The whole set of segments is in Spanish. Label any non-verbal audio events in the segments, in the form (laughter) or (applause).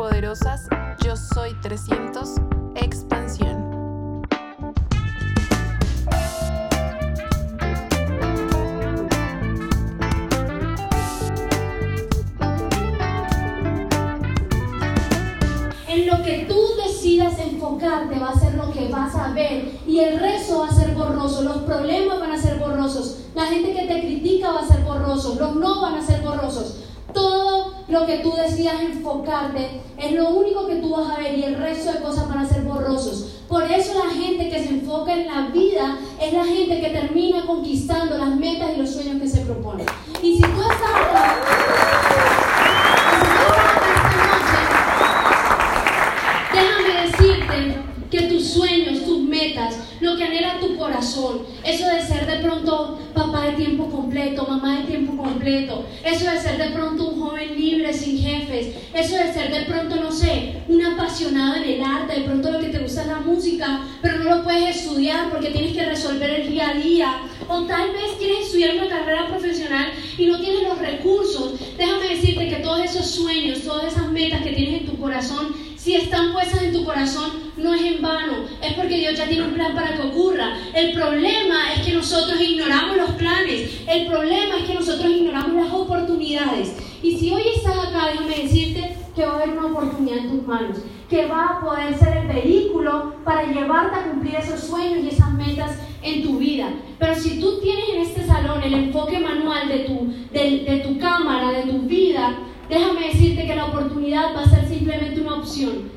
poderosas, yo soy 300, expansión. En lo que tú decidas enfocarte va a ser lo que vas a ver y el resto va a ser borroso, los problemas van a ser borrosos, la gente que te critica va a ser borroso, los no van a ser borrosos. Lo que tú decidas enfocarte es lo único que tú vas a ver y el resto de cosas van a ser borrosos. Por eso la gente que se enfoca en la vida es la gente que termina conquistando las metas y los sueños que se propone. Y si tú estás déjame decirte que tus sueños, tus metas, lo que anhela tu corazón, eso de ser de pronto papá de tiempo completo, mamá de tiempo completo, eso de ser de pronto un joven libre sin jefes, eso de ser de pronto, no sé, un apasionado en el arte, de pronto lo que te gusta es la música, pero no lo puedes estudiar porque tienes que resolver el día a día, o tal vez quieres estudiar una carrera profesional y no tienes los recursos, déjame decirte que todos esos sueños, todas esas metas que tienes en tu corazón, si están puestas en tu corazón, no es en vano, es porque Dios ya tiene un plan para que ocurra. El problema es que nosotros ignoramos los planes, el problema es que nosotros ignoramos las oportunidades. Y si hoy estás acá, déjame decirte que va a haber una oportunidad en tus manos, que va a poder ser el vehículo para llevarte a cumplir esos sueños y esas metas en tu vida. Pero si tú tienes en este salón el enfoque manual de tu, de, de tu cámara, de tu vida, déjame decirte que la oportunidad va a ser simplemente una opción.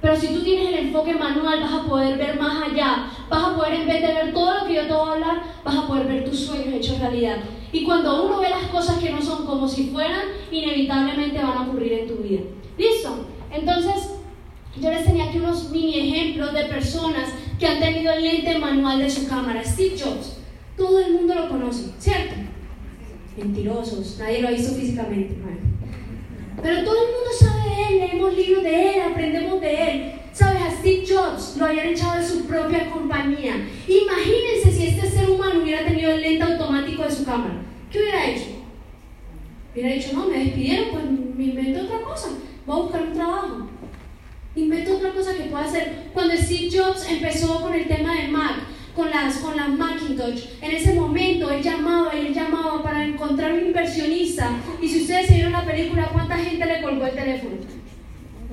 Pero si tú tienes el enfoque manual, vas a poder ver más allá. Vas a poder, en vez de ver todo lo que yo te voy a hablar, vas a poder ver tus sueños hechos realidad. Y cuando uno ve las cosas que no son como si fueran, inevitablemente van a ocurrir en tu vida. ¿Listo? Entonces, yo les tenía aquí unos mini ejemplos de personas que han tenido el lente manual de su cámara. Steve Jobs. Todo el mundo lo conoce, ¿cierto? Mentirosos, nadie lo ha visto físicamente. Bueno. Pero todo el mundo sabe de él, leemos libros de él, aprendemos de él. Sabes, a Steve Jobs lo habían echado de su propia compañía. Imagínense si este ser humano hubiera tenido el lente automático de su cámara. ¿Qué hubiera hecho? Hubiera dicho, no, me despidieron, pues me invento otra cosa. Voy a buscar un trabajo. Invento otra cosa que pueda hacer. Cuando Steve Jobs empezó con el tema de Mac, con las, con las Macintosh. En ese momento él llamaba y él llamaba para encontrar un inversionista. Y si ustedes se vieron la película, ¿cuánta gente le colgó el teléfono?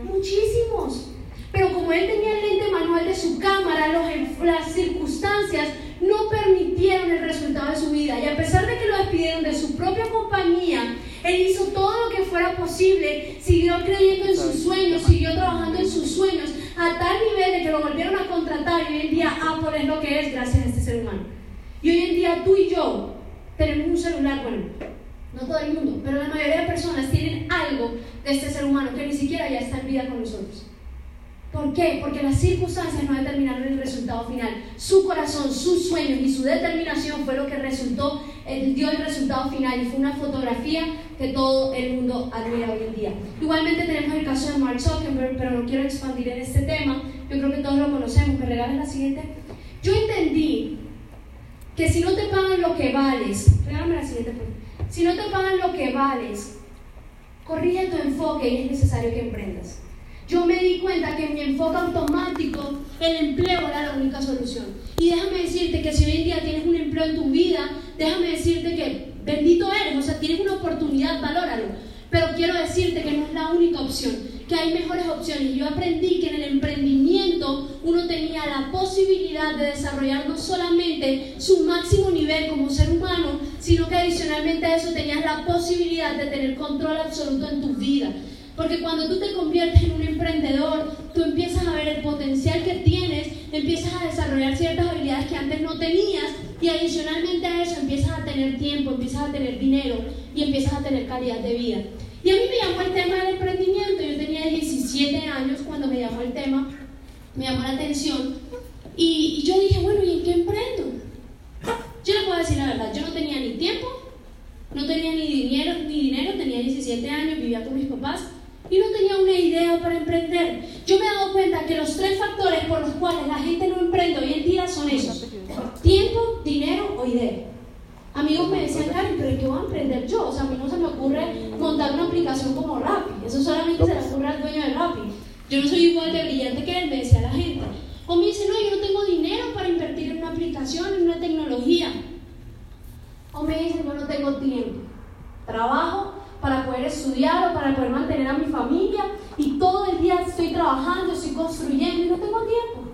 Muchísimos. Pero como él tenía el lente manual de su cámara, los, las circunstancias no permitieron el resultado de su vida. Y a pesar de que lo despidieron de su propia compañía, él hizo todo lo que fuera posible, siguió creyendo en sus sueños, siguió trabajando en sus sueños, a tal nivel de que lo volvieron a contratar y hoy en día Apple es lo que es gracias a este ser humano. Y hoy en día tú y yo tenemos un celular, bueno, no todo el mundo, pero la mayoría de personas tienen algo de este ser humano que ni siquiera ya está en vida con nosotros. ¿Por qué? Porque las circunstancias no determinaron el resultado final. Su corazón, sus sueños y su determinación fue lo que resultó, dio el resultado final y fue una fotografía que todo el mundo admira hoy en día. Igualmente tenemos el caso de Mark Zuckerberg, pero no quiero expandir en este tema. Yo creo que todos lo conocemos. ¿Me regalan la siguiente? Yo entendí que si no te pagan lo que vales, regálame la siguiente. Si no te pagan lo que vales, corrige tu enfoque y es necesario que emprendas yo me di cuenta que mi enfoque automático el empleo era la única solución. Y déjame decirte que si hoy en día tienes un empleo en tu vida, déjame decirte que bendito eres, o sea, tienes una oportunidad, valóralo. Pero quiero decirte que no es la única opción, que hay mejores opciones. Yo aprendí que en el emprendimiento uno tenía la posibilidad de desarrollar no solamente su máximo nivel como ser humano, sino que adicionalmente a eso tenías la posibilidad de tener control absoluto en tu vida. Porque cuando tú te conviertes en un emprendedor, tú empiezas a ver el potencial que tienes, empiezas a desarrollar ciertas habilidades que antes no tenías y adicionalmente a eso empiezas a tener tiempo, empiezas a tener dinero y empiezas a tener calidad de vida. Y a mí me llamó el tema del emprendimiento. Yo tenía 17 años cuando me llamó el tema, me llamó la atención y, y yo dije, bueno, ¿y en qué emprendo? Yo le puedo decir la verdad, yo no tenía ni tiempo, no tenía ni dinero, ni dinero, tenía 17 años, vivía con mis papás y no tenía una idea para emprender. Yo me he dado cuenta que los tres factores por los cuales la gente no emprende hoy en día son esos. Tiempo, dinero o idea. Amigos me decían, Karen, pero ¿qué voy a emprender yo? O sea, a mí no se me ocurre montar una aplicación como Rappi. Eso solamente se le ocurre al dueño de Rappi. Yo no soy igual de brillante que él, me decía la gente. O me dice, no, yo no tengo dinero para invertir en una aplicación, en una tecnología. O me dice, yo no tengo tiempo. Trabajo para poder estudiar o para poder mantener a mi familia y todo el día estoy trabajando, estoy construyendo y no tengo tiempo.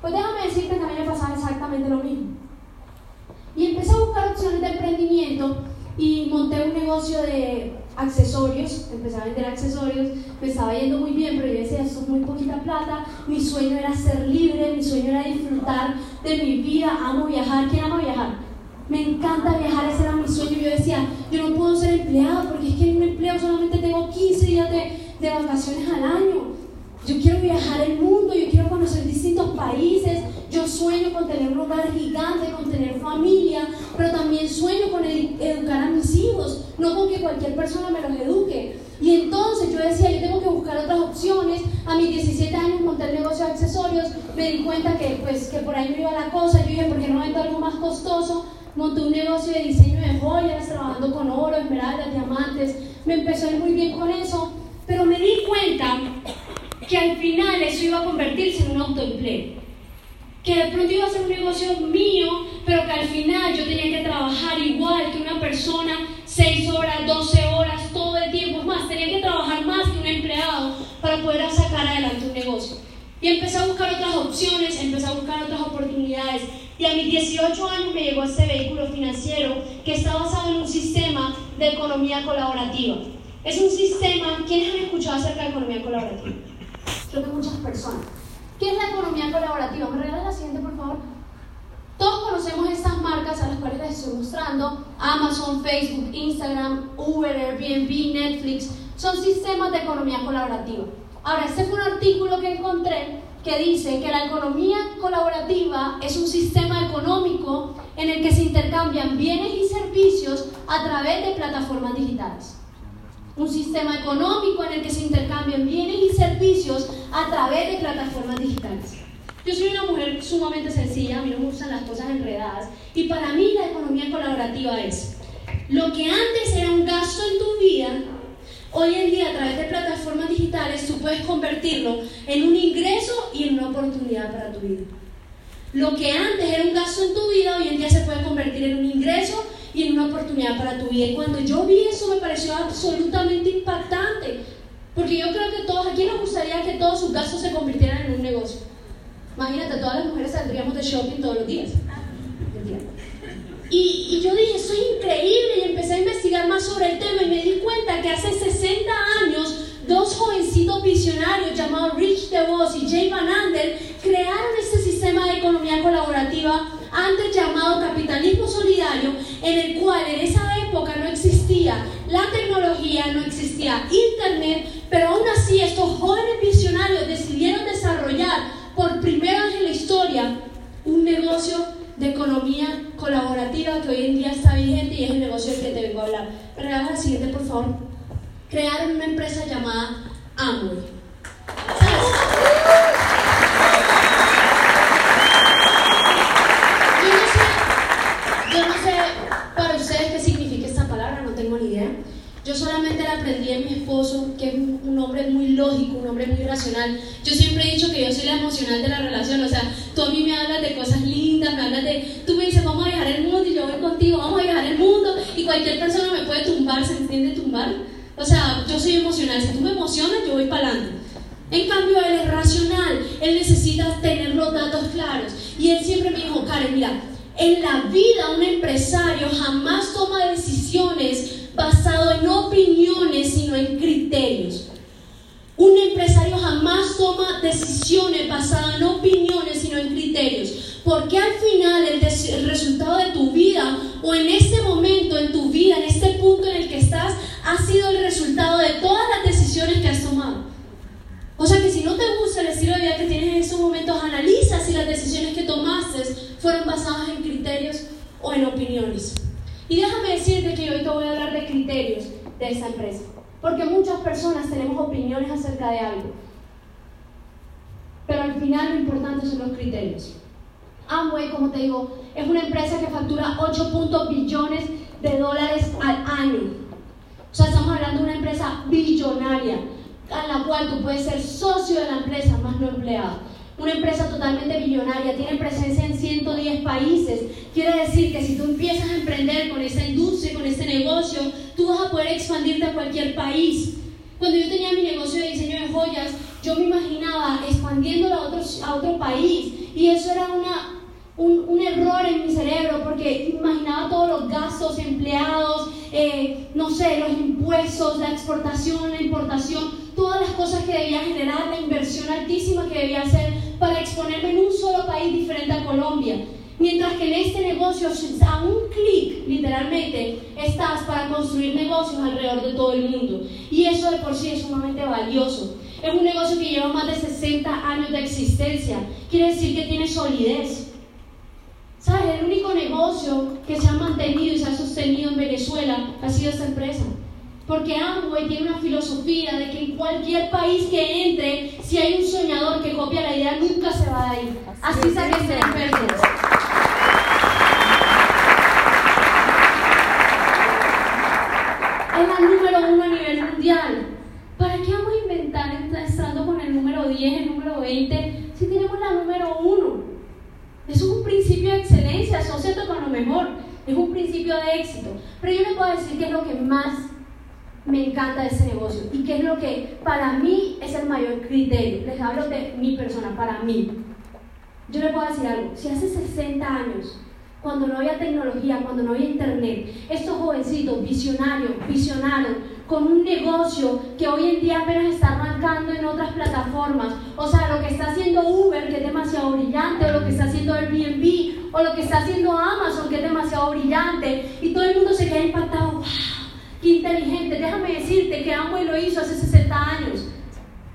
Pues déjame decirte que a mí me pasaba exactamente lo mismo. Y empecé a buscar opciones de emprendimiento y monté un negocio de accesorios, empecé a vender accesorios, me estaba yendo muy bien, pero yo decía, esto es muy poquita plata, mi sueño era ser libre, mi sueño era disfrutar de mi vida, amo viajar, ¿quién ama viajar? Me encanta viajar, ese era mi sueño, yo decía, yo no puedo ser empleado porque es que en un empleo solamente tengo 15 días de, de vacaciones al año, yo quiero viajar el mundo, yo quiero conocer distintos países, yo sueño con tener un hogar gigante, con tener familia, pero también sueño con educar a mis hijos, no con que cualquier persona me los eduque. Y entonces yo decía, yo tengo que buscar otras opciones. A mis 17 años monté el negocio de accesorios, me di cuenta que, pues, que por ahí me iba la cosa. Yo dije, ¿por qué no vendo algo más costoso? Monté un negocio de diseño de joyas, trabajando con oro, esmeraldas, diamantes. Me empezó a ir muy bien con eso, pero me di cuenta que al final eso iba a convertirse en un autoempleo. Que de pronto iba a ser un negocio mío, pero que al final yo tenía que trabajar igual que una persona, 6 horas, 12 horas, todo el tiempo. Más, tenía que trabajar más que un empleado para poder sacar adelante un negocio. Y empecé a buscar otras opciones, empecé a buscar otras oportunidades. Y a mis 18 años me llegó este vehículo financiero que está basado en un sistema de economía colaborativa. Es un sistema, ¿quiénes han escuchado acerca de economía colaborativa? creo que muchas personas. ¿Qué es la economía colaborativa? ¿Me regalas la siguiente, por favor? Todos conocemos estas marcas a las cuales les estoy mostrando. Amazon, Facebook, Instagram, Uber, Airbnb, Netflix. Son sistemas de economía colaborativa. Ahora, este fue un artículo que encontré que dice que la economía colaborativa es un sistema económico en el que se intercambian bienes y servicios a través de plataformas digitales un sistema económico en el que se intercambian bienes y servicios a través de plataformas digitales. Yo soy una mujer sumamente sencilla, a mí no me gustan las cosas enredadas, y para mí la economía colaborativa es lo que antes era un gasto en tu vida, hoy en día a través de plataformas digitales tú puedes convertirlo en un ingreso y en una oportunidad para tu vida. Lo que antes era un gasto en tu vida, hoy en día se puede convertir en un ingreso y en una oportunidad para tu vida. Y cuando yo vi eso me pareció absolutamente impactante, porque yo creo que todos, aquí nos gustaría que todos sus gastos se convirtieran en un negocio? Imagínate, todas las mujeres saldríamos de shopping todos los días. Y, yo dije, eso es increíble y empecé a investigar más sobre el tema y me di cuenta que hace 60 años dos jovencitos visionarios llamados Rich DeVos y Jay Van Andel crearon este sistema de economía colaborativa antes llamado capitalismo solidario, en el cual en esa época no existía la tecnología, no existía internet, pero aún así estos jóvenes visionarios decidieron desarrollar por primera vez en la historia un negocio de economía colaborativa que hoy en día está vigente y es el negocio del que te vengo a hablar. Pero la Crearon una empresa llamada Amway. Yo solamente la aprendí en mi esposo, que es un hombre muy lógico, un hombre muy racional. Yo siempre he dicho que yo soy la emocional de la relación, o sea, tú a mí me hablas de cosas lindas, me hablas de, tú me dices, vamos a viajar el mundo y yo voy contigo, vamos a viajar el mundo y cualquier persona me puede tumbar, ¿se entiende tumbar? O sea, yo soy emocional, si tú me emocionas, yo voy para adelante. En cambio, él es racional, él necesita tener los datos claros. Y él siempre me dijo, Karen, mira, en la vida un empresario jamás toma decisiones basado en opiniones, sino en criterios. Un empresario jamás toma decisiones basadas en opiniones, sino en criterios. Porque al final el, el, resultado de tu vida o en este momento en tu vida, en este punto en el que estás, ha sido el resultado de todas las decisiones que has tomado. O sea que si no te gusta el estilo de vida que tienes en estos momentos, analiza si las decisiones que tomaste fueron basadas en criterios o en opiniones. Y déjame decirte que hoy te voy a hablar de criterios de esa empresa. Porque muchas personas tenemos opiniones acerca de algo. Pero al final lo importante son los criterios. Amway, como te digo, es una empresa que factura 8 billones de dólares al año. O sea, estamos hablando de una empresa billonaria. a la cual tú puedes ser socio de la empresa, más no empleado. Una empresa totalmente millonaria, tiene presencia en 110 países. Quiere decir que si tú empiezas a emprender con esa industria, con ese negocio, tú vas a poder expandirte a cualquier país. Cuando yo tenía mi negocio de diseño de joyas, yo me imaginaba expandiéndolo a otro, a otro país. Y eso era una, un, un, error en mi cerebro porque imaginaba todos los gastos, empleados, eh, no sé, los impuestos, la exportación, la importación, todas las cosas que debía generar, la inversión altísima que debía hacer para exponerme en un solo país diferente a Colombia. Mientras que en este negocio, a un clic, literalmente, estás para construir negocios alrededor de todo el mundo. Y eso de por sí es sumamente valioso. Es un negocio que lleva más de 60 años de existencia. Quiere decir que tiene solidez. ¿Sabes? El único negocio que se ha mantenido y se ha sostenido en Venezuela ha sido esta empresa. Porque Amway tiene una filosofía de que en cualquier país que entre, si hay un soñador que copia la idea, nunca se va a ir. Así se ser empresas. Es la número uno a nivel mundial. ¿Para qué vamos a inventar estando con el número 10, el número 20, si tenemos la número uno? Eso es un principio excelencia, asociate con lo mejor. Es un principio de éxito. Pero yo le puedo decir que es lo que más me encanta de ese negocio y que es lo que para mí es el mayor criterio. Les hablo de mi persona, para mí. Yo le puedo decir algo. Si hace 60 años cuando no había tecnología, cuando no había internet. Estos jovencitos visionarios, visionarios, con un negocio que hoy en día apenas está arrancando en otras plataformas. O sea, lo que está haciendo Uber, que es demasiado brillante, o lo que está haciendo Airbnb, o lo que está haciendo Amazon, que es demasiado brillante. Y todo el mundo se queda impactado. ¡Wow! ¡Qué inteligente! Déjame decirte que Amway lo hizo hace 60 años.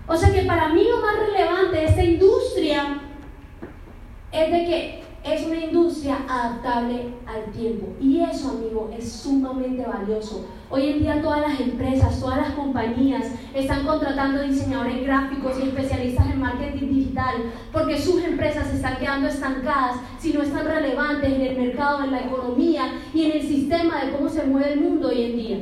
O sea que para mí lo más relevante de esta industria es de que es una industria adaptable al tiempo. Y eso, amigo, es sumamente valioso. Hoy en día todas las empresas, todas las compañías están contratando diseñadores gráficos y especialistas en marketing digital porque sus empresas se están quedando estancadas si no están relevantes en el mercado, en la economía y en el sistema de cómo se mueve el mundo hoy en día.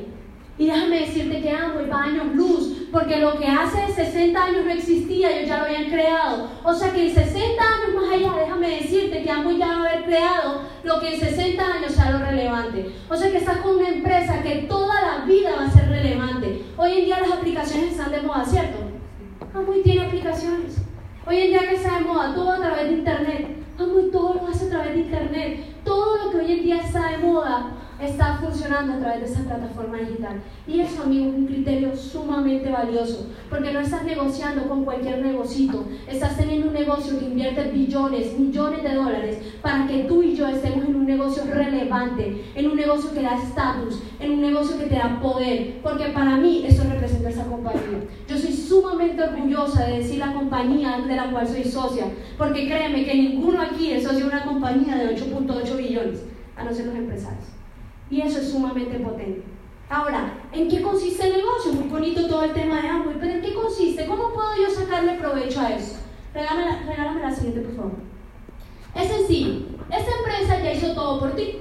Y déjame decirte que amo va años luz, porque lo que hace 60 años no existía, ellos ya lo habían creado. O sea que en 60 años más allá, déjame decirte que amo ya va a haber creado lo que en 60 años sea lo relevante. O sea que estás con una empresa que toda la vida va a ser relevante. Hoy en día las aplicaciones están de moda, ¿cierto? Amway tiene aplicaciones. Hoy en día que está de moda, todo a través de internet. Amway todo lo hace a través de internet. Todo lo que hoy en día está de moda está funcionando a través de esa plataforma digital. Y eso, amigo, es un criterio sumamente valioso, porque no estás negociando con cualquier negocito, estás teniendo un negocio que invierte billones, millones de dólares para que tú y yo estemos en un negocio relevante, en un negocio que da estatus, en un negocio que te da poder, porque para mí eso representa esa compañía. Yo soy sumamente orgullosa de decir la compañía de la cual soy socia, porque créeme que ninguno aquí es socio de una compañía de 8.8 billones, a no ser los empresarios. Y eso es sumamente potente. Ahora, ¿en qué consiste el negocio? Muy bonito todo el tema de Amway, pero ¿en qué consiste? ¿Cómo puedo yo sacarle provecho a eso? Regálame, regálame la siguiente, por favor. Es sencillo. Esta empresa ya hizo todo por ti.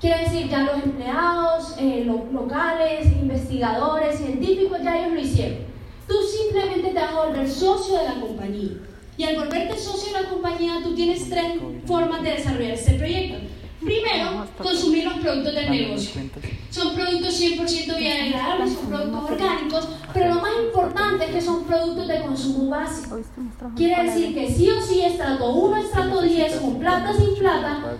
Quiere decir, ya los empleados, eh, los locales, investigadores, científicos, ya ellos lo hicieron. Tú simplemente te vas a volver socio de la compañía. Y al volverte socio de la compañía, tú tienes tres formas de desarrollar este proyecto. Primero, consumir los productos del negocio. Son productos 100% biodegradables, son productos orgánicos, pero lo más importante es que son productos de consumo básico. Quiere decir que sí o sí, estrato 1, estrato 10, con plata sin plata,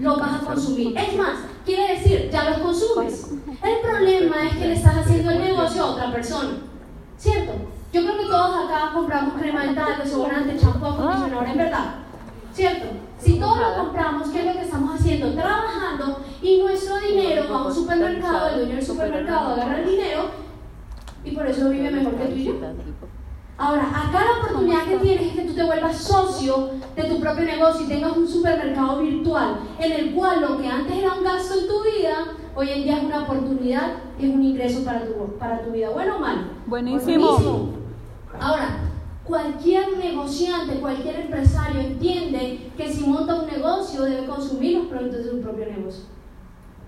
lo vas a consumir. Es más, quiere decir, ya los consumes. El problema es que le estás haciendo el negocio a otra persona. ¿Cierto? Yo creo que todos acá compramos crema dental, desodorante, champú, acondicionador, en verdad. ¿Cierto? Si todo lo compramos, ¿qué es lo que estamos haciendo? Trabajando y nuestro dinero va a un supermercado, el dueño del supermercado agarra el dinero y por eso vive mejor que tú y yo. Ahora, acá la oportunidad que tienes es que tú te vuelvas socio de tu propio negocio y tengas un supermercado virtual en el cual lo que antes era un gasto en tu vida, hoy en día es una oportunidad es un ingreso para tu, para tu vida. ¿Bueno o malo? Buenísimo. Buenísimo. Ahora, Cualquier negociante, cualquier empresario entiende que si monta un negocio debe consumir los productos de su propio negocio.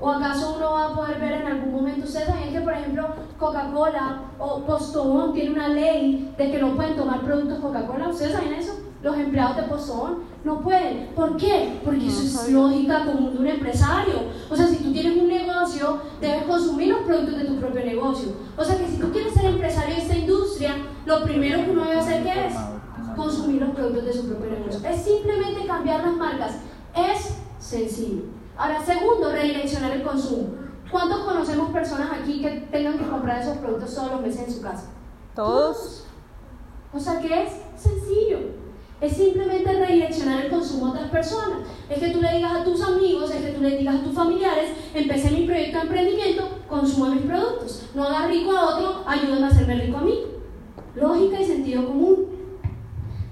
¿O acaso uno va a poder ver en algún momento? Ustedes saben que, por ejemplo, Coca-Cola o Postobón tiene una ley de que no pueden tomar productos Coca-Cola. ¿Ustedes saben eso? Los empleados de Postobón no pueden. ¿Por qué? Porque eso es lógica común de un empresario. O sea, si tú tienes un negocio, debes consumir los productos de tu propio negocio. O sea, que si tú quieres ser empresario de esta industria, lo primero que uno debe hacer, ¿qué es? Consumir los productos de su propio negocio. Es simplemente cambiar las marcas. Es sencillo. Ahora, segundo, redireccionar el consumo. ¿Cuántos conocemos personas aquí que tengan que comprar esos productos todos los meses en su casa? Todos. O sea que es sencillo. Es simplemente redireccionar el consumo a otras personas. Es que tú le digas a tus amigos, es que tú le digas a tus familiares, empecé mi proyecto de emprendimiento, consuma mis productos. No haga rico a otro, ayúdame a hacerme rico a mí. Lógica y sentido común.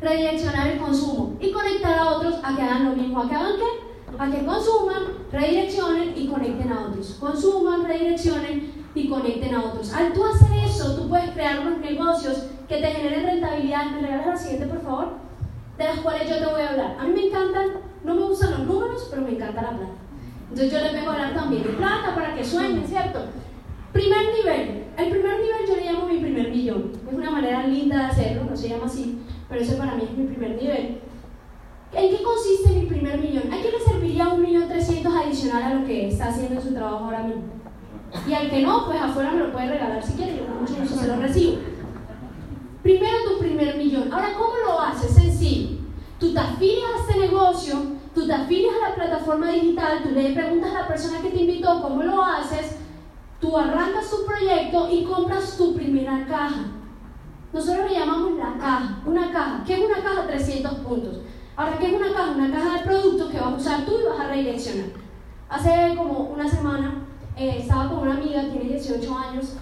Redireccionar el consumo y conectar a otros a que hagan lo mismo. ¿A que hagan qué? a que consuman, redireccionen y conecten a otros. Consuman, redireccionen y conecten a otros. Al tú hacer eso, tú puedes crear unos negocios que te generen rentabilidad. ¿Me regalas la siguiente, por favor? De las cuales yo te voy a hablar. A mí me encantan, no me gustan los números, pero me encanta la plata. Entonces yo les vengo a hablar también de plata para que suenen, ¿cierto? Primer nivel. El primer nivel yo le llamo mi primer millón. Es una manera linda de hacerlo, no se llama así, pero ese para mí es mi primer nivel. ¿En qué consiste mi primer millón? ¿A quién le serviría un millón trescientos adicional a lo que está haciendo en su trabajo ahora mismo? Y al que no, pues afuera me lo puede regalar si quiere, yo con mucho gusto se lo recibo. Primero tu primer millón. Ahora, ¿cómo lo. Tú te afilias a este negocio, tú te afilias a la plataforma digital, tú le preguntas a la persona que te invitó cómo lo haces, tú arrancas tu proyecto y compras tu primera caja. Nosotros le llamamos la caja, una caja. ¿Qué es una caja? 300 puntos. Ahora, ¿qué es una caja? Una caja de productos que vas a usar tú y vas a redireccionar. Hace como una semana eh, estaba con una amiga, tiene 18 años,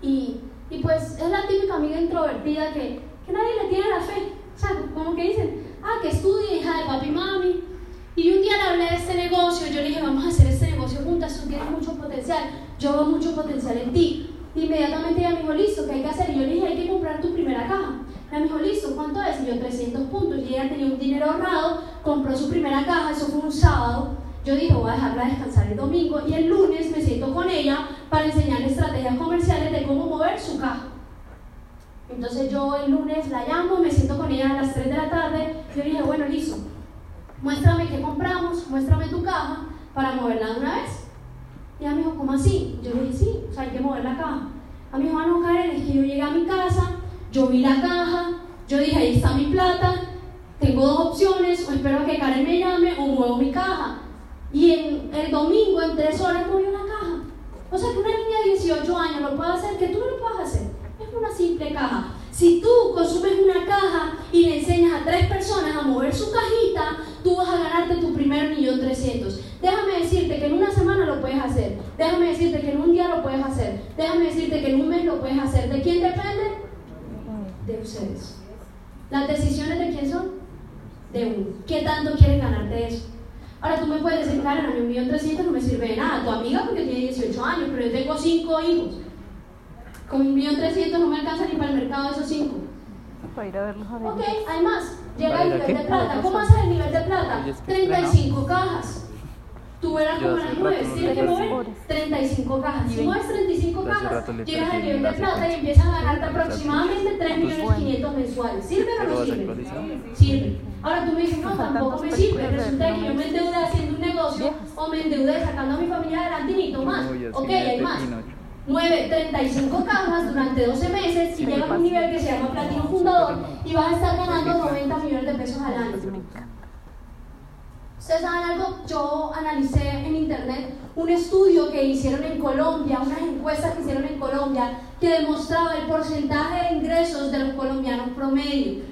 y, y, pues es la típica amiga introvertida que, que nadie le tiene la fe. O sea, como que dicen, ah, que estudie, hija de papi y mami. Y un día le hablé de este negocio, yo le dije, vamos a hacer este negocio juntas, tú tienes mucho potencial, yo veo mucho potencial en ti. Inmediatamente ella me dijo, listo, ¿qué hay que hacer? Y yo le dije, hay que comprar tu primera caja. Ella me dijo, listo, ¿cuánto es? Y yo, 300 puntos. Y ella tenía un dinero ahorrado, compró su primera caja, eso fue un sábado. Yo dije, voy a dejarla descansar el domingo y el lunes me siento con ella para enseñarle estrategias comerciales de cómo mover su caja. Entonces yo el lunes la llamo, me siento con ella a las 3 de la tarde. Yo dije, bueno, listo, muéstrame qué compramos, muéstrame tu caja para moverla de una vez. Y ella me dijo, ¿cómo así? Yo le dije, sí, o sea, hay que mover la caja. A mi dijo, ah, no, Karen, es que yo llegué a mi casa, yo vi la caja, yo dije, ahí está mi plata, tengo dos opciones, o espero a que Karen me llame o muevo mi caja. Y en, el domingo, en tres horas, movió la caja. O sea, que una niña de 18 años lo puede hacer, que tú no lo puedes hacer. Una simple caja. Si tú consumes una caja y le enseñas a tres personas a mover su cajita, tú vas a ganarte tu primer millón trescientos. Déjame decirte que en una semana lo puedes hacer. Déjame decirte que en un día lo puedes hacer. Déjame decirte que en un mes lo puedes hacer. ¿De quién depende? De ustedes. ¿Las decisiones de quién son? De uno. ¿Qué tanto quieren ganarte eso? Ahora tú me puedes decir, Karen, a un millón trescientos no me sirve de nada. Tu amiga porque tiene 18 años, pero yo tengo cinco hijos. Con un millón trescientos no me alcanza ni para el mercado de esos cinco. Para ir a verlos a Ok, hay más. Llega el nivel de plata. ¿Cómo haces el nivel de plata? 35 cajas. Tú verás cómo las mueves. Tienes que mover 35 cajas. Si mueves 35 cajas, llegas al nivel de plata y empiezas a ganarte aproximadamente 3 millones 500 mensuales. ¿Sirve o no sirve? Sirve. Ahora tú me dices, no, tampoco me sirve. Resulta que yo me endeudé haciendo un negocio o me endeudé sacando a mi familia adelante y necesito más. Ok, hay más. Mueve 35 cajas durante 12 meses y llegas a un nivel que se llama platino fundador y vas a estar ganando 90 millones de pesos al año. ¿Ustedes saben algo? Yo analicé en internet un estudio que hicieron en Colombia, unas encuestas que hicieron en Colombia, que demostraba el porcentaje de ingresos de los colombianos promedio.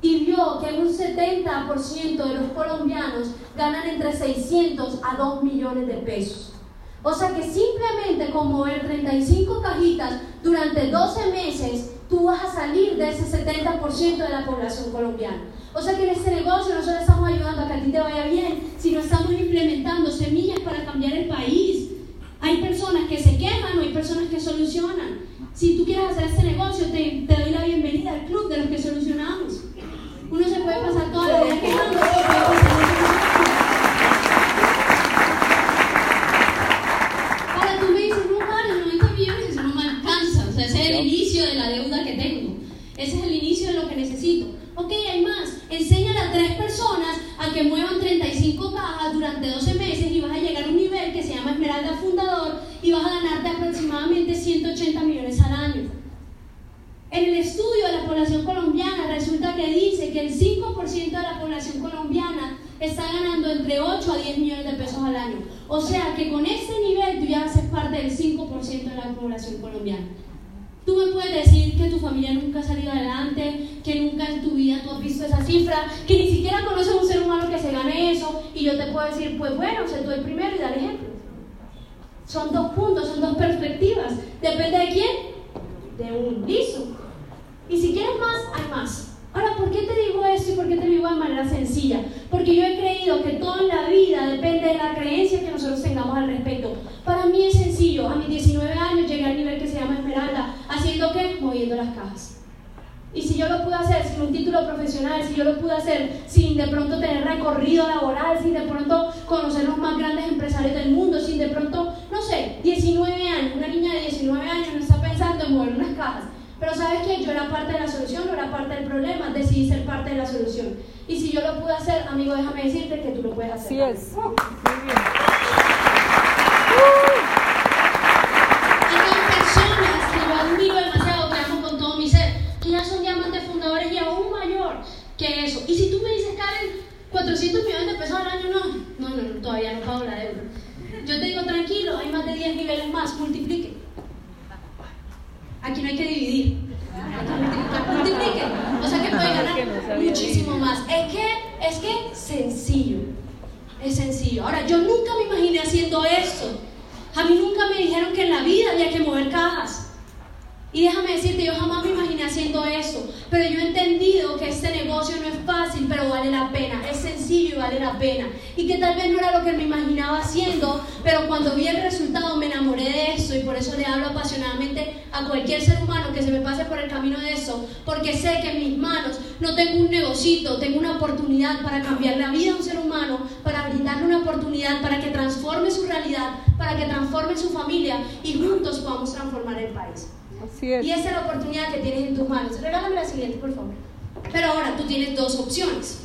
Y vio que un 70% de los colombianos ganan entre 600 a 2 millones de pesos. O sea que simplemente con mover 35 cajitas durante 12 meses, tú vas a salir de ese 70% de la población colombiana. O sea que en este negocio no solo estamos ayudando a que a ti te vaya bien, sino estamos implementando semillas para cambiar el país. Hay personas que se quejan o hay personas que solucionan. Si tú quieres hacer este negocio, te, te doy la bienvenida al club de los que solucionamos. Uno se puede pasar toda la vida quejando, Ese es el inicio de lo que necesito. Ok, hay Enséñale a tres personas a que muevan 35 cajas durante 12 meses y vas a llegar a un nivel que se llama Esmeralda Fundador y vas a ganarte aproximadamente 180 millones al año. En el estudio de la población colombiana resulta que dice que el 5% de la población colombiana está ganando entre 8 a 10 millones de pesos al año. O sea que con ese nivel tú ya haces parte del 5% de la población colombiana. Tú me puedes decir que tu familia nunca ha salido adelante, que nunca en tu vida tú has visto esa cifra, que ni siquiera conoces a un ser humano que se gane eso, y yo te puedo decir, pues bueno, sé tú el primero y dar ejemplo. Son dos puntos, son dos perspectivas. Depende de quién, de un liso. Y si quieres más, hay más. Ahora, ¿por qué te digo esto y por qué te lo digo de manera sencilla? Porque yo he creído que toda la vida depende de la creencia que nosotros tengamos al respecto. Para mí es sencillo. A mis 19 años llegué al nivel que se llama Esmeralda. ¿Haciendo qué? Moviendo las cajas. Y si yo lo pude hacer sin un título profesional, si yo lo pude hacer sin de pronto tener recorrido laboral, sin de pronto conocer los más grandes empresarios del mundo, sin de pronto, no sé, 19 años, una niña de 19 años no está pensando en mover unas cajas. Pero sabes que yo era parte de la solución, no era parte del problema, decidí ser parte de la solución. Y si yo lo pude hacer, amigo, déjame decirte que tú lo puedes hacer. Así es. Muy bien. Y con personas que yo admiro demasiado, que amo con todo mi ser, que ya son diamantes fundadores y aún mayor que eso. Y si tú me dices, Karen, 400 millones de pesos al año, no, no, no, no, todavía no pago la deuda. Yo te digo, tranquilo, hay más de 10 niveles más, multiplique. Aquí no hay que dividir. Hay que multiplicar. Multiplique. O sea que puede Que no ganar sabía muchísimo dividir. más. Es que, es que sencillo. Es sencillo. Ahora, yo nunca me imaginé haciendo esto. A mí nunca me dijeron que en la vida había que mover cajas. Y déjame decirte, yo jamás me imaginé haciendo eso, pero yo he entendido que este negocio no es fácil, pero vale la pena, es sencillo y vale la pena. Y que tal vez no era lo que me imaginaba haciendo, pero cuando vi el resultado me enamoré de eso y por eso le hablo apasionadamente a cualquier ser humano que se me pase por el camino de eso, porque sé que en mis manos no tengo un negocito, tengo una oportunidad para cambiar la vida a un ser humano, para brindarle una oportunidad para que transforme su realidad, para que transforme su familia y juntos podamos transformar el país. Así es. Y esa es la oportunidad que tienes en tus manos. Regálame la siguiente, por favor. Pero ahora tú tienes dos opciones.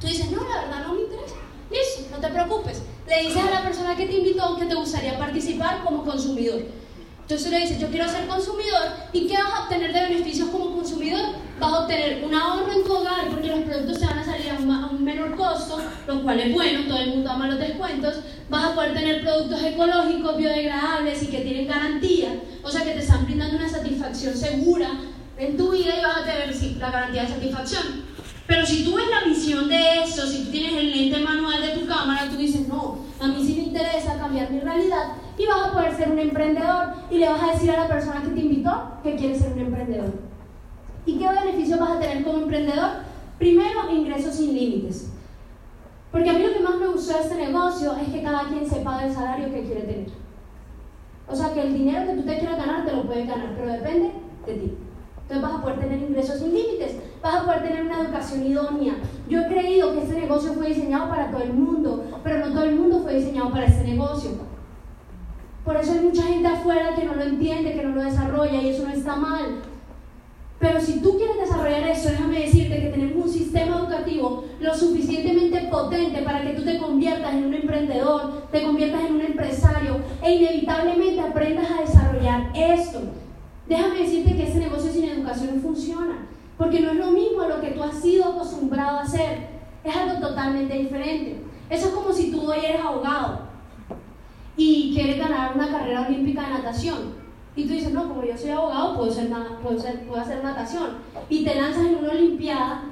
Tú dices, no, la verdad no me. Listo, no te preocupes. Le dices a la persona que te invitó que te gustaría participar como consumidor. Entonces le dices, yo quiero ser consumidor. ¿Y qué vas a obtener de beneficios como consumidor? Vas a obtener un ahorro en tu hogar porque los productos te van a salir a un, ma- a un menor costo, lo cual es bueno, todo el mundo ama los descuentos. Vas a poder tener productos ecológicos, biodegradables y que tienen garantía, o sea que te están brindando una satisfacción segura en tu vida y vas a tener sí, la garantía de satisfacción. Pero si tú ves la visión de eso, si tú tienes el lente manual de tu cámara, tú dices, no, a mí sí me interesa cambiar mi realidad y vas a poder ser un emprendedor y le vas a decir a la persona que te invitó que quieres ser un emprendedor. ¿Y qué beneficios vas a tener como emprendedor? Primero, ingresos sin límites. Porque a mí lo que más me gustó de este negocio es que cada quien se paga el salario que quiere tener. O sea que el dinero que tú te quieras ganar te lo puedes ganar, pero depende de ti. Entonces vas a poder tener ingresos sin límites, vas a poder tener una educación idónea. Yo he creído que este negocio fue diseñado para todo el mundo, pero no todo el mundo fue diseñado para este negocio. Por eso hay mucha gente afuera que no lo entiende, que no lo desarrolla y eso no está mal. Pero si tú quieres desarrollar eso, déjame decirte que tenemos un sistema educativo lo suficientemente potente para que tú te conviertas en un emprendedor, te conviertas en un empresario e inevitablemente aprendas a desarrollar esto. Déjame decirte que ese negocio sin educación no funciona, porque no es lo mismo a lo que tú has sido acostumbrado a hacer, es algo totalmente diferente. Eso es como si tú hoy eres abogado y quieres ganar una carrera olímpica de natación. Y tú dices, no, como yo soy abogado, puedo, ser puedo, ser- puedo hacer natación. Y te lanzas en una olimpiada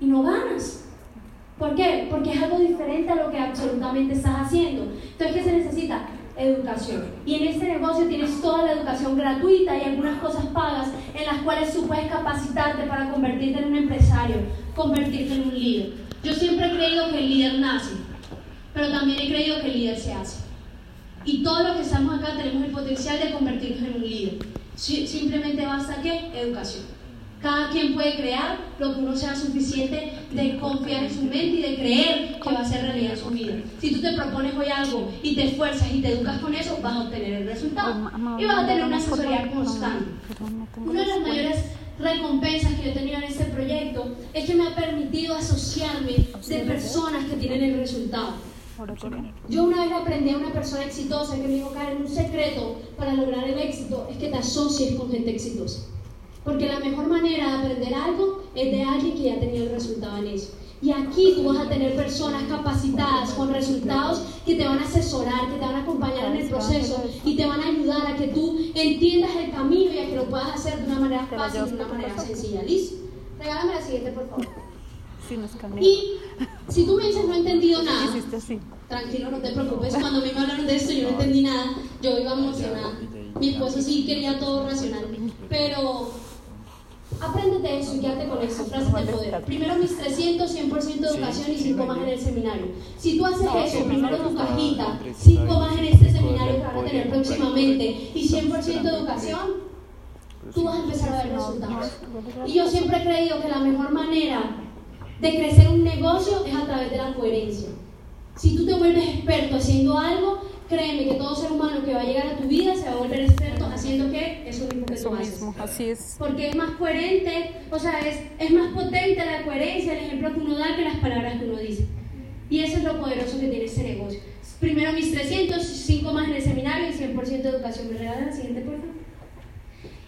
y no ganas. ¿Por qué? Porque es algo diferente a lo que absolutamente estás haciendo. Entonces, ¿qué se necesita? Educación. Y en este negocio tienes toda la educación gratuita y algunas cosas pagas en las cuales tú puedes capacitarte para convertirte en un empresario, convertirte en un líder. Yo siempre he creído que el líder nace, pero también he creído que el líder se hace. Y todos los que estamos acá tenemos el potencial de convertirnos en un líder. Si- Simplemente basta que educación. Cada quien puede crear lo que uno sea suficiente de confiar en su mente y de creer que va a ser realidad en su vida. Si tú te propones hoy algo y te esfuerzas y te educas con eso, vas a obtener el resultado. Y vas a tener una asesoría constante. Uno de los mayores recompensas que yo he tenido en este proyecto es que me ha permitido asociarme de personas que tienen el resultado. Yo una vez aprendí a una persona exitosa que me dijo, Karen, un secreto para lograr el éxito es que te asocies con gente exitosa. Porque la mejor manera de aprender algo es de alguien que ya tenido el resultado en eso. Y aquí tú vas a tener personas capacitadas con resultados que te van a asesorar, que te van a acompañar en el proceso y te van a ayudar a que tú entiendas el camino y a que lo puedas hacer de una manera fácil, de una manera sencilla. ¿Listo? Regálame la siguiente, por favor. Y si tú me dices no he entendido nada. Tranquilo, no te preocupes. Cuando a mí me hablaron de esto, yo no entendí nada. Yo iba emocionada. Mi esposo sí quería todo racional. Pero apréndete eso y quédate con eso. Frases de poder. Primero mis 300, 100% de educación y 5 más en el seminario. Si tú haces eso, primero tu cajita, 5 más en este seminario que van a tener próximamente y 100% de educación, tú vas a empezar a ver resultados. Y yo siempre he creído que la mejor manera de crecer un negocio es a través de la coherencia. Si tú te vuelves experto haciendo algo, créeme que todo ser humano que va a llegar a tu vida se va a volver experto haciendo que eso mismo que Eso tú haces. mismo, así es. Porque es más coherente, o sea, es, es más potente la coherencia, el ejemplo que uno da que las palabras que uno dice. Y eso es lo poderoso que tiene este negocio. Primero mis 300, 5 más en el seminario y 100% de educación. ¿Me regalan la siguiente, por favor?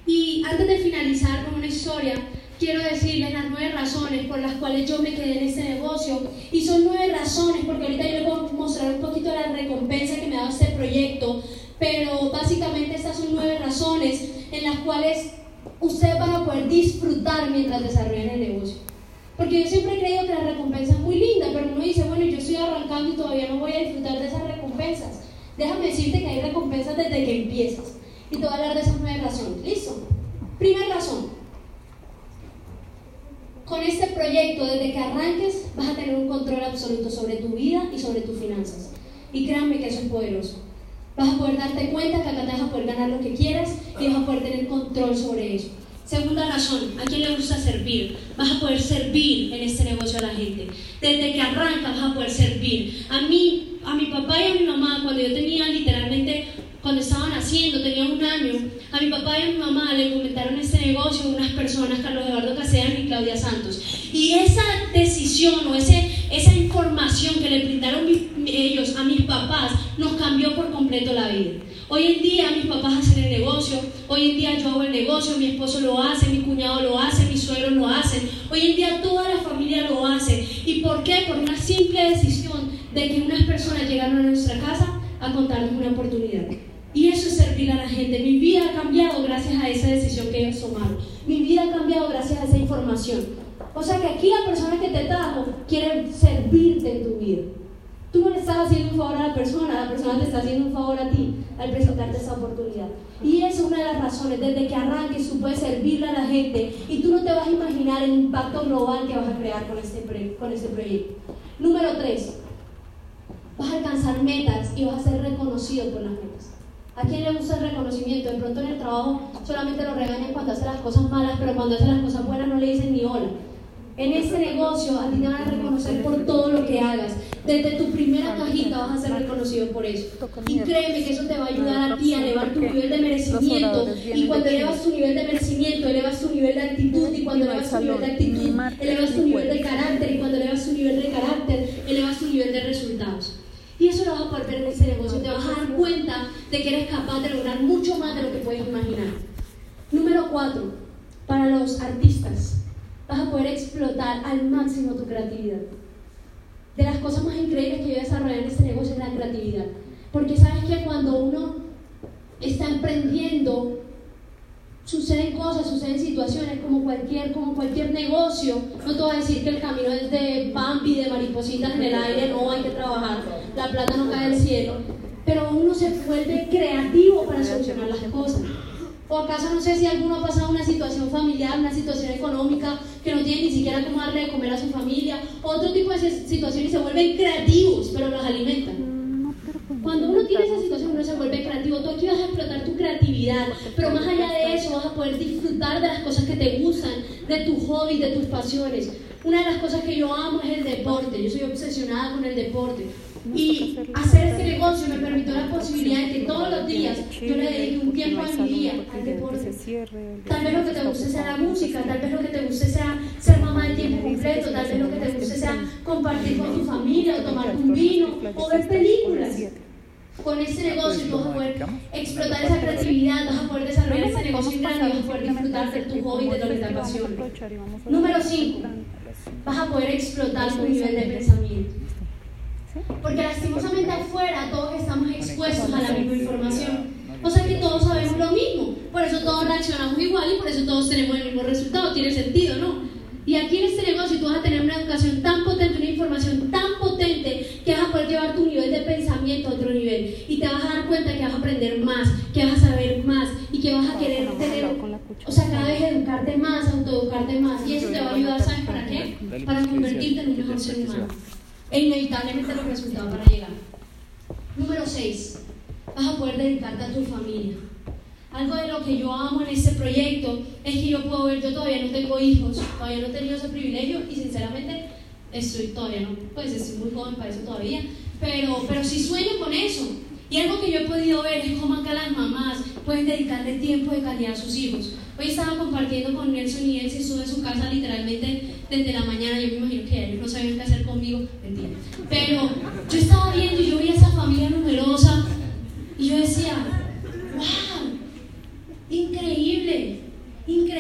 Y antes de finalizar con una historia, quiero decirles las nueve razones por las cuales yo me quedé en este negocio. Y son nueve razones, porque ahorita yo les voy a mostrar un poquito la recompensa que me ha dado este proyecto. Pero básicamente estas son nueve razones en las cuales ustedes van a poder disfrutar mientras desarrollan el negocio. Porque yo siempre he creído que la recompensa es muy linda, pero uno dice, bueno, yo estoy arrancando y todavía no voy a disfrutar de esas recompensas. Déjame decirte que hay recompensas desde que empiezas. Y te voy a hablar de esas nueve razones. ¿Listo? Primera razón. Con este proyecto, desde que arranques, vas a tener un control absoluto sobre tu vida y sobre tus finanzas. Y créanme que eso es poderoso. Vas a poder darte cuenta que acá te vas a poder ganar lo que quieras y vas a poder tener control sobre eso. Segunda razón, ¿a quién le gusta servir? Vas a poder servir en este negocio a la gente. Desde que arrancas vas a poder servir. A mí, a mi papá y a mi mamá, cuando yo tenía literalmente, cuando estaban haciendo, tenía un año, a mi papá y a mi mamá le comentaron este negocio unas personas, Carlos Eduardo Castellano y Claudia Santos. Y esa decisión o ese, esa información que le brindaron mi- ellos a mis papás nos cambió por completo la vida. Hoy en día mis papás hacen el negocio, hoy en día yo hago el negocio, mi esposo lo hace, mi cuñado lo hace, mis suegros lo hacen, hoy en día toda la familia lo hace. ¿Y por qué? Por una simple decisión de que unas personas llegaron a nuestra casa a contarnos una oportunidad. Y eso es servir a la gente. Mi vida ha cambiado gracias a esa decisión que ellos tomaron. Mi vida ha cambiado gracias a esa información. O sea que aquí la persona que te trajo quiere servirte en tu vida. Tú no le estás haciendo un favor a la persona, la persona te está haciendo un favor a ti al presentarte esa oportunidad. Y esa es una de las razones, desde que arranques tú puedes servirle a la gente y tú no te vas a imaginar el impacto global que vas a crear con este, con este proyecto. Número tres, vas a alcanzar metas y vas a ser reconocido por las metas. ¿A quién le gusta el reconocimiento? De pronto en el trabajo solamente lo regañan cuando hace las cosas malas, pero cuando hace las cosas buenas no le dicen ni hola. En este negocio a ti te van a reconocer por todo lo que hagas. Desde tu primera cajita vas a ser reconocido por eso. Y créeme que eso te va a ayudar a ti a elevar tu nivel de merecimiento. Y cuando elevas tu nivel de merecimiento, elevas tu nivel de actitud. Y cuando elevas tu nivel de actitud, elevas tu nivel de carácter. Y cuando elevas tu nivel de carácter, elevas tu nivel de resultados. Y eso lo vas a poder ver en ese negocio. Te vas a dar cuenta de que eres capaz de lograr mucho más de lo que puedes imaginar. Número cuatro, para los artistas, vas a poder explotar al máximo tu creatividad. De las cosas más increíbles que yo he desarrollado en este negocio es la creatividad. Porque sabes que cuando uno está emprendiendo, suceden cosas, suceden situaciones como cualquier, como cualquier negocio. No te voy a decir que el camino es de Bambi, de maripositas en el aire, no hay que trabajar, la plata no cae del cielo. Pero uno se vuelve creativo para solucionar las cosas. ¿O acaso no sé si alguno ha pasado una situación familiar, una situación económica que no tiene ni siquiera cómo darle de comer a su familia, otro tipo de situaciones y se vuelven creativos, pero los alimentan? Cuando uno tiene esa situación, uno se vuelve creativo. Tú aquí vas a explotar tu creatividad, pero más allá de eso, vas a poder disfrutar de las cosas que te gustan, de tus hobbies, de tus pasiones. Una de las cosas que yo amo es el deporte. Yo soy obsesionada con el deporte. Y hacer este negocio me permitió la posibilidad de que todos los días yo le dedique un tiempo a mi día al deporte. Tal vez lo que te guste sea la música, tal vez lo que te guste sea ser mamá de tiempo completo, tal vez lo que te guste sea compartir con tu familia o tomar un vino o ver películas. Con este negocio tú vas a poder explotar esa creatividad, vas a poder desarrollar ese negocio grande y vas a poder disfrutar de tu hobby, de lo que te apasiona. Número 5. Vas a poder explotar tu nivel de pensamiento. Porque lastimosamente afuera todos estamos expuestos a la misma información. O sea que todos sabemos lo mismo. Por eso todos reaccionamos igual y por eso todos tenemos el mismo resultado. Tiene sentido, ¿no? Y aquí en este negocio tú vas a tener una educación tan potente, una información tan potente que vas a poder llevar tu nivel de pensamiento a otro nivel. Y te vas a dar cuenta que vas a aprender más, que vas a saber más y que vas a querer tener, o sea, cada vez educarte más, autoeducarte más. Y eso te va a ayudar, ¿sabes para qué? Para convertirte en un mejor ser humano e inevitablemente los resultados van a llegar. Número 6. Vas a poder dedicarte a tu familia. Algo de lo que yo amo en este proyecto es que yo todavía no tengo hijos, todavía no he tenido ese privilegio y sinceramente estoy todavía no, pues estoy muy joven para eso todavía, pero, pero sí sueño con eso. Y algo que yo he podido ver es cómo acá las mamás pueden dedicarle tiempo de calidad a sus hijos. Hoy estaba compartiendo con Nelson y él se sube a su casa literalmente desde la mañana. Yo me imagino que ellos no sabían qué hacer conmigo. Mentira. Pero yo estaba viendo y yo vi a esa familia numerosa y yo decía, wow, increíble.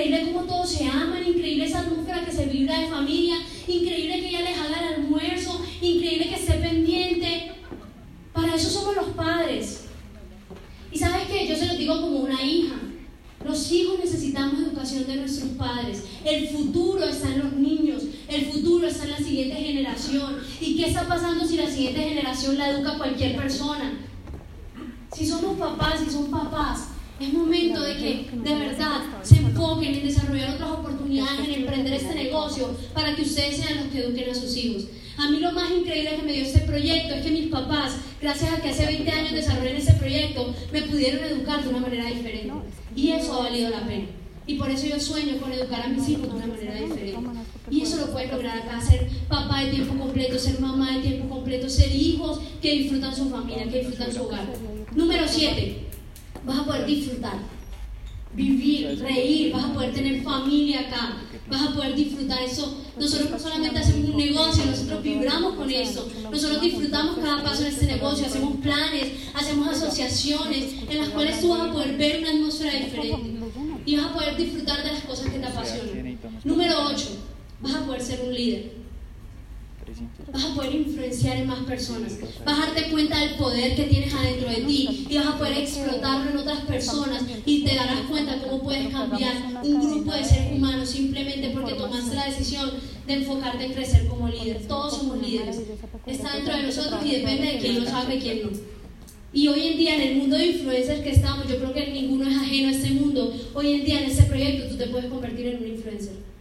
Increíble cómo todos se aman, increíble esa atmósfera que se vibra de familia, increíble que ella les haga el almuerzo, increíble que esté pendiente. Para eso somos los padres. Y sabes qué, yo se lo digo como una hija. Los hijos necesitamos educación de nuestros padres. El futuro está en los niños. El futuro está en la siguiente generación. ¿Y qué está pasando si la siguiente generación la educa cualquier persona? Si somos papás, si son papás, es momento de que de verdad se enfoquen en desarrollar otras oportunidades, en emprender este negocio para que ustedes sean los que eduquen a sus hijos. A mí lo más increíble que me dio este proyecto es que mis papás, gracias a que hace 20 años desarrollé ese proyecto, me pudieron educar de una manera diferente. Y eso ha valido la pena. Y por eso yo sueño con educar a mis hijos de una manera diferente. Y eso lo puede lograr acá, ser papá de tiempo completo, ser mamá de tiempo completo, ser hijos que disfrutan su familia, que disfrutan su hogar. Número 7, vas a poder disfrutar, vivir, reír, vas a poder tener familia acá, vas a poder disfrutar eso. Nosotros no solamente hacemos un negocio, nosotros vibramos con eso. Nosotros disfrutamos cada paso en este negocio, hacemos planes, hacemos asociaciones en las cuales tú vas a poder ver una atmósfera diferente y vas a poder disfrutar de las cosas que te apasionan. Número 8, vas a poder ser un líder. Vas a poder influenciar en más personas. Vas a darte cuenta del poder que tienes adentro de ti y vas a poder explotarlo en otras personas y te darás cuenta cómo puedes cambiar un grupo de seres humanos simplemente porque tomaste la decisión de enfocarte en crecer como líder. Todos somos líderes. Está dentro de nosotros y depende de quién lo sabe y quién no. Y hoy en día en el mundo de influencers que estamos, yo creo que ninguno es ajeno a este mundo. Hoy en día en este proyecto tú te puedes convertir en un influencer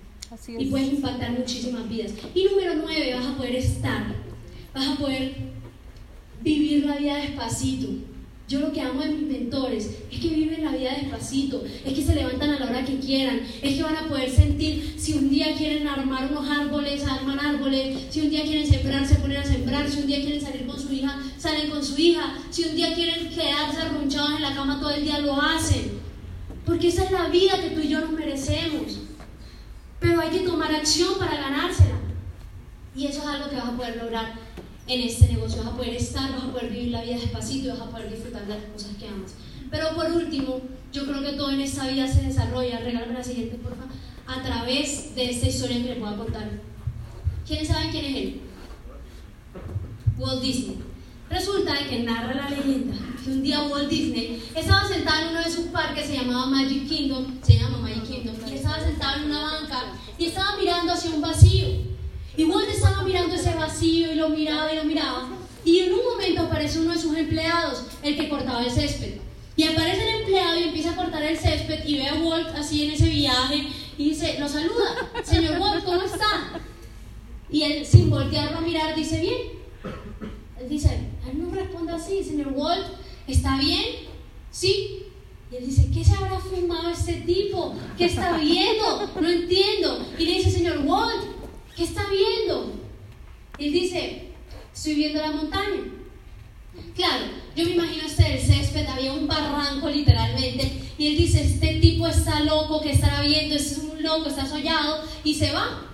y puedes impactar muchísimas vidas. Y número nueve, vas a poder estar, vas a poder vivir la vida despacito. Yo lo que amo de mis mentores es que viven la vida despacito, es que se levantan a la hora que quieran, es que van a poder sentir si un día quieren armar unos árboles, arman árboles, si un día quieren sembrar, se ponen a sembrar, si un día quieren salir con su hija, salen con su hija, si un día quieren quedarse arrunchados en la cama todo el día, lo hacen. Porque esa es la vida que tú y yo nos merecemos. Pero hay que tomar acción para ganársela. Y eso es algo que vas a poder lograr en este negocio. Vas a poder estar, vas a poder vivir la vida despacito y vas a poder disfrutar de las cosas que amas. Pero por último, yo creo que todo en esta vida se desarrolla, regálame la siguiente porfa, a través de esta historia que le puedo contar. ¿Quiénes saben quién es él? Walt Disney. Resulta que narra la leyenda que un día Walt Disney estaba sentado en uno de sus parques, se llamaba Magic Kingdom, se llama Magic Kingdom, estaba sentado en una banca y estaba mirando hacia un vacío. Y Walt estaba mirando ese vacío y lo miraba y lo miraba. Y en un momento aparece uno de sus empleados, el que cortaba el césped. Y aparece el empleado y empieza a cortar el césped y ve a Walt así en ese viaje y dice, lo saluda, señor Walt, ¿cómo está? Y él sin voltearlo a mirar dice, bien, Él dice, él no responde así, señor Walt, ¿está bien? Sí. Y él dice, ¿qué se habrá fumado este tipo? ¿Qué está viendo? No entiendo. Y le dice, señor Walt, ¿qué está viendo? Y él dice, estoy viendo la montaña. Claro, yo me imagino este el césped, había un barranco literalmente, y él dice, este tipo está loco, ¿qué estará viendo? Es un loco, está soñado, y se va.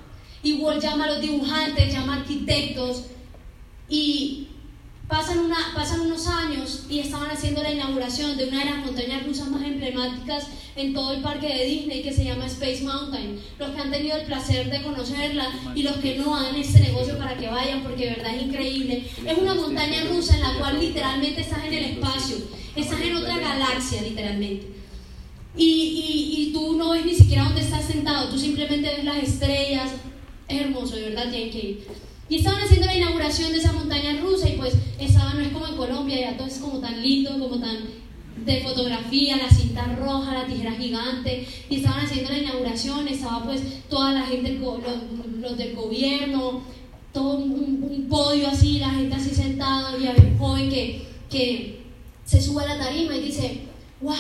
Y Walt llama a los dibujantes, llama a arquitectos, y pasan, una, pasan unos años y estaban haciendo la inauguración de una de las montañas rusas más emblemáticas en todo el parque de Disney que se llama Space Mountain. Los que han tenido el placer de conocerla y los que no hagan este negocio para que vayan porque de verdad es increíble. Es una montaña rusa en la cual literalmente estás en el espacio, estás en otra galaxia literalmente. Y, y, tú no ves ni siquiera dónde estás sentado, tú simplemente ves las estrellas. Es hermoso, de verdad, tienen que. Y estaban haciendo la inauguración de esa montaña rusa y pues estaba, no es como en Colombia, ya todo es como tan lindo, como tan de fotografía, la cinta roja, la tijera gigante, y estaban haciendo la inauguración, estaba pues toda la gente, los, del gobierno, todo un, un, podio así, la gente así sentada, y había un joven que, que se sube a la tarima y dice, wow,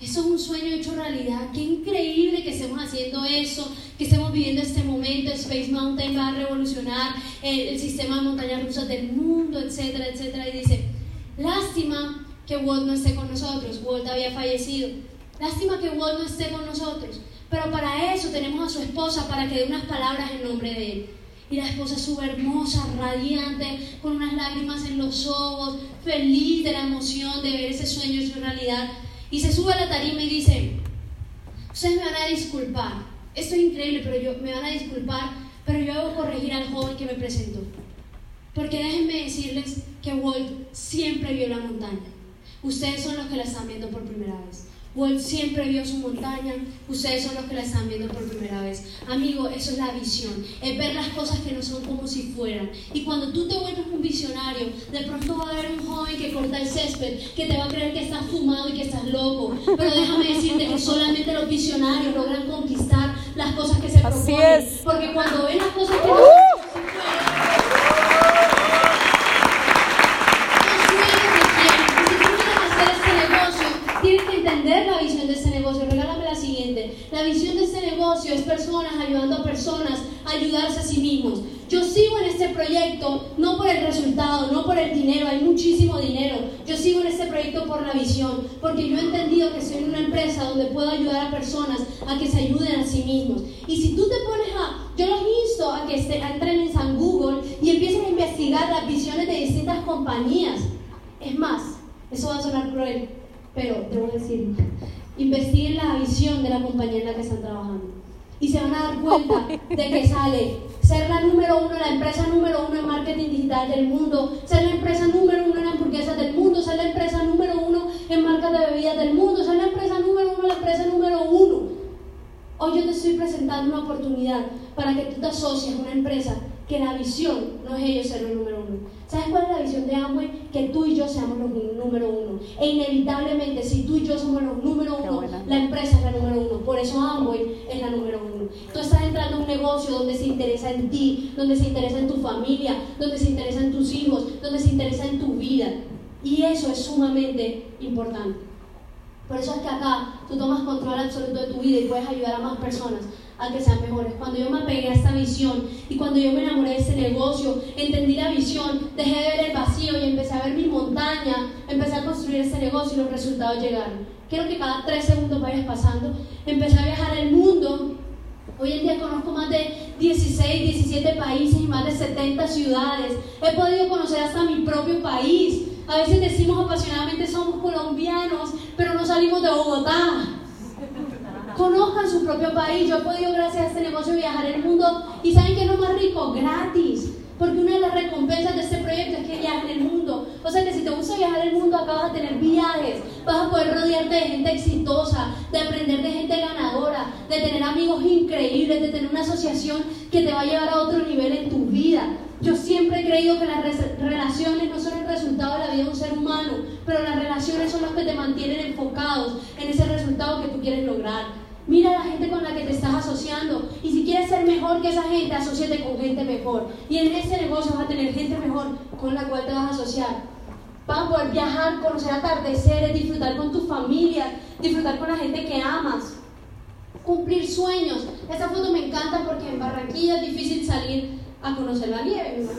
eso es un sueño hecho realidad. Qué increíble que estemos haciendo eso, que estemos viviendo este momento. Space Mountain va a revolucionar el, el sistema de montañas rusas del mundo, etcétera, etcétera. Y dice, lástima que Walt no esté con nosotros. Walt había fallecido. Lástima que Walt no esté con nosotros. Pero para eso tenemos a su esposa para que dé unas palabras en nombre de él. Y la esposa sube hermosa, radiante, con unas lágrimas en los ojos, feliz de la emoción de ver ese sueño hecho realidad. Y se sube a la tarima y dice, ustedes me van a disculpar, esto es increíble, pero yo me van a disculpar, pero yo debo corregir al joven que me presentó. Porque déjenme decirles que Walt siempre vio la montaña. Ustedes son los que la están viendo por primera vez. Walt siempre vio su montaña, ustedes son los que la están viendo por primera vez. Amigo, eso es la visión, es ver las cosas que no son como si fueran. Y cuando tú te vuelves un visionario, de pronto va a haber un joven que corta el césped, que te va a creer que estás fumado y que estás loco. Pero déjame decirte que solamente los visionarios logran conquistar las cosas que se Así proponen. es. Porque cuando ven las cosas que no son como si fueran, Tienes que entender la visión de este negocio. Regálame la siguiente. La visión de este negocio es personas ayudando a personas a ayudarse a sí mismos. Yo sigo en este proyecto no por el resultado, no por el dinero, hay muchísimo dinero. Yo sigo en este proyecto por la visión, porque yo he entendido que en una empresa donde puedo ayudar a personas a que se ayuden a sí mismos. Y si tú te pones a, yo los insto a que este- a entren en San Google y empiecen a investigar las visiones de distintas compañías. Es más, eso va a sonar cruel, pero debo decirlo. Investiguen la visión de la compañía en la que están trabajando. Y se van a dar cuenta (laughs) de que sale ser la número uno, la empresa número uno en marketing digital del mundo, ser la empresa número uno en hamburguesas del mundo, ser la empresa número uno en marcas de bebidas del mundo, ser la empresa número uno, la empresa número uno. Hoy yo te estoy presentando una oportunidad para que tú te asocies a una empresa que la visión no es ellos ser el número uno. ¿Sabes cuál es la visión de Amway? Que tú y yo seamos los número uno. E inevitablemente, si tú y yo somos los número uno, la empresa es la número uno. Por eso Amway es la número uno. Tú estás entrando a un negocio donde se interesa en ti, donde se interesa en tu familia, donde se interesa en tus hijos, donde se interesa en tu vida. Y eso es sumamente importante. Por eso es que acá tú tomas control absoluto de tu vida y puedes ayudar a más personas a que sean mejores. Cuando yo me apegué a esta visión y cuando yo me enamoré de este negocio, entendí la visión, dejé de ver el vacío y empecé a ver mi montaña, empecé a construir este negocio y los resultados llegaron. Quiero que cada tres segundos vayas pasando. Empecé a viajar el mundo. Hoy en día conozco más de 16, 17 países y más de 70 ciudades. He podido conocer hasta mi propio país. A veces decimos apasionadamente somos colombianos, pero no salimos de Bogotá. Conozcan su propio país. Yo he podido, gracias a este negocio, viajar el mundo. ¿Y saben qué es lo más rico? Gratis. Porque una de las recompensas de este proyecto es que viajen el mundo. O sea que si te gusta viajar el mundo, acá vas a tener viajes, vas a poder rodearte de gente exitosa, de aprender de gente ganadora, de tener amigos increíbles, de tener una asociación que te va a llevar a otro nivel en tu vida. Yo siempre he creído que las re- relaciones no son el resultado de la vida de un ser humano, pero las relaciones son las que te mantienen enfocados en ese resultado que tú quieres lograr. Mira la gente con la que te estás asociando. Y si quieres ser mejor que esa gente, asóciate con gente mejor. Y en ese negocio vas a tener gente mejor con la cual te vas a asociar. Vas a poder viajar, conocer atardeceres, disfrutar con tu familia, disfrutar con la gente que amas. Cumplir sueños. Esta foto me encanta porque en Barranquilla es difícil salir a conocer la nieve. (laughs)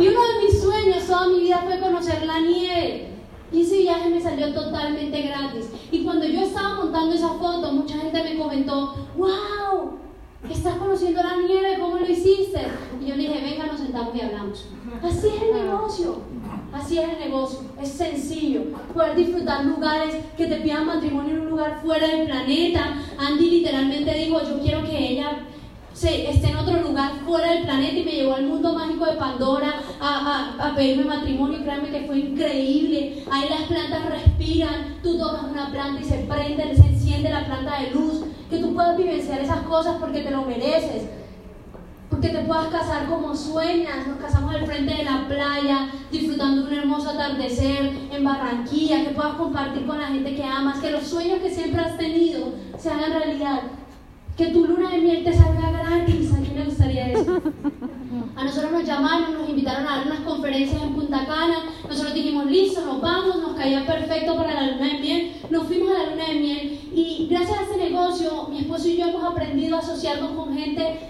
Y uno de mis sueños toda mi vida fue conocer la nieve. Y ese viaje me salió totalmente gratis. Y cuando yo estaba montando esa foto, mucha gente me comentó, wow, estás conociendo la nieve, ¿cómo lo hiciste? Y yo le dije, venga, nos sentamos y hablamos. Así es el negocio. Así es el negocio. Es sencillo. Poder disfrutar lugares que te pidan matrimonio en un lugar fuera del planeta. Andy literalmente dijo, yo quiero que ella se, esté en otro lugar fuera del planeta y me llevó al mundo mágico de Pandora a, a, a, pedirme matrimonio. Créanme que fue increíble. Ahí las plantas respiran, tú tocas una planta y se prende, se enciende la planta de luz. Que tú puedas vivenciar esas cosas porque te lo mereces. Porque te puedas casar como sueñas. Nos casamos al frente de la playa, disfrutando de un hermoso atardecer en Barranquilla. Que puedas compartir con la gente que amas. Que los sueños que siempre has tenido se hagan realidad que tu luna de miel te salga gratis. ¿A quién le gustaría eso? A nosotros nos llamaron, nos invitaron a dar unas conferencias en Punta Cana. Nosotros dijimos, listo, nos vamos, nos caía perfecto para la luna de miel. Nos fuimos a la luna de miel y gracias a ese negocio, mi esposo y yo hemos aprendido a asociarnos con gente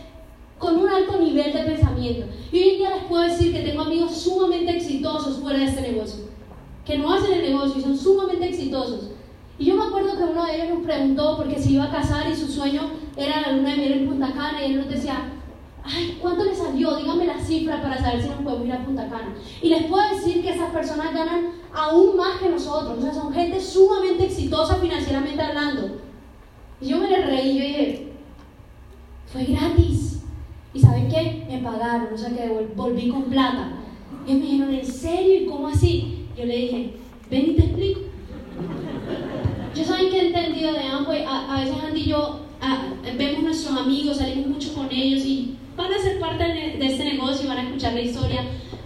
con un alto nivel de pensamiento. Y hoy en día les puedo decir que tengo amigos sumamente exitosos fuera de este negocio, que no hacen el negocio y son sumamente exitosos. Y yo me acuerdo que uno de ellos nos preguntó porque se iba a casar y su sueño era la luna de miel en Punta Cana y él nos decía, ay, ¿cuánto le salió? Dígame la cifra para saber si nos podemos ir a Punta Cana. Y les puedo decir que esas personas ganan aún más que nosotros, o sea, son gente sumamente exitosa financieramente hablando. Y yo me le reí, yo dije, fue gratis. ¿Y saben qué? Me pagaron, o sea que volví con plata. Y me dijeron, ¿en serio? ¿Y cómo así? Yo le dije, ven y te explico. Yo saben que he entendido de Amway, a, a veces Andy y yo vemos nuestros amigos, salimos mucho con ellos y van a ser parte de, este negocio van a escuchar la historia,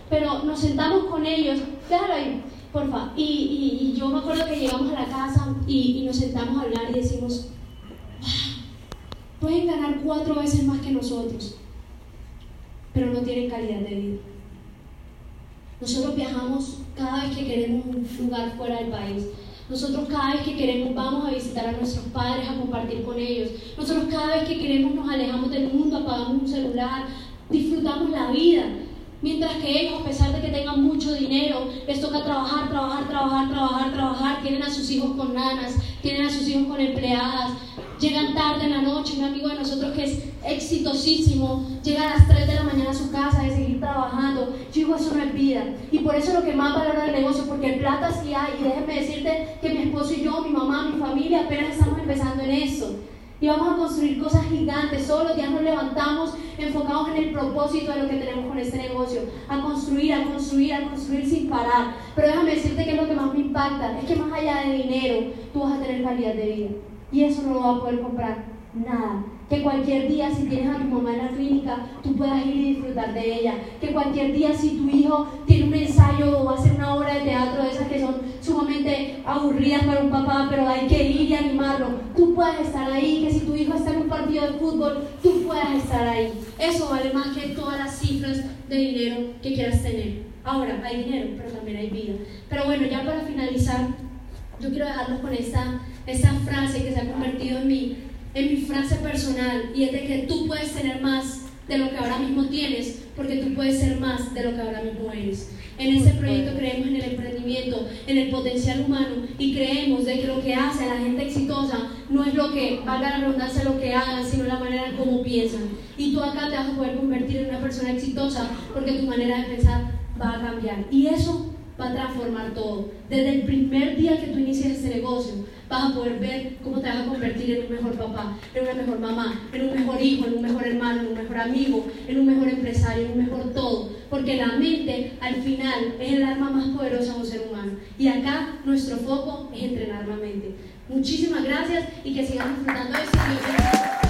pero nos sentamos con ellos, déjalo ahí, porfa, y, y, y yo me acuerdo que llegamos a la casa y, y nos sentamos a hablar y decimos, pueden ganar cuatro veces más que nosotros, pero no tienen calidad de vida. Nosotros viajamos cada vez que queremos un lugar fuera del país. Nosotros cada vez que queremos vamos a visitar a nuestros padres, a compartir con ellos. Nosotros cada vez que queremos nos alejamos del mundo, apagamos un celular, disfrutamos la vida. Mientras que ellos, a pesar de que tengan mucho dinero, les toca trabajar, trabajar, trabajar, trabajar, trabajar. Tienen a sus hijos con nanas, tienen a sus hijos con empleadas. Llegan tarde en la noche. Un amigo de nosotros que es exitosísimo llega a las 3 de la mañana a su casa de seguir trabajando. Yo digo, eso no es vida. Y por eso es lo que más valora el negocio, porque el plata sí hay. Y déjenme decirte que mi esposo y yo, mi mamá, mi familia, apenas estamos empezando en eso y vamos a construir cosas gigantes. Todos los días nos levantamos enfocados en el propósito de lo que tenemos con este negocio, a construir, a construir, a construir sin parar. Pero déjame decirte que es lo que más me impacta, es que más allá de dinero, tú vas a tener calidad de vida. Y eso no lo vas a poder comprar nada. Que cualquier día, si tienes a tu mamá en la clínica, tú puedas ir y disfrutar de ella. Que cualquier día, si tu hijo tiene un ensayo o va a hacer una obra de teatro de esas que son sumamente aburridas para un papá, pero hay que ir y animarlo, tú puedas estar ahí. Que si tu hijo está en un partido de fútbol, tú puedas estar ahí. Eso vale más que todas las cifras de dinero que quieras tener. Ahora, hay dinero, pero también hay vida. Pero bueno, ya para finalizar, yo quiero dejarlos con esta, esta frase que se ha convertido en mi en mi frase personal y es de que tú puedes tener más de lo que ahora mismo tienes porque tú puedes ser más de lo que ahora mismo eres. En ese proyecto creemos en el emprendimiento, en el potencial humano y creemos de que lo que hace a la gente exitosa no es lo que, valga la redundancia, lo que hagan, sino la manera en cómo piensan. Y tú acá te vas a poder convertir en una persona exitosa porque tu manera de pensar va a cambiar. Y eso va a transformar todo. Desde el primer día que tú inicias este negocio, vas a poder ver cómo te vas a convertir en un mejor papá, en una mejor mamá, en un mejor hijo, en un mejor hermano, en un mejor amigo, en un mejor empresario, en un mejor todo. Porque la mente al final es el arma más poderosa de un ser humano. Y acá nuestro foco es entrenar la mente. Muchísimas gracias y que sigan disfrutando de esto.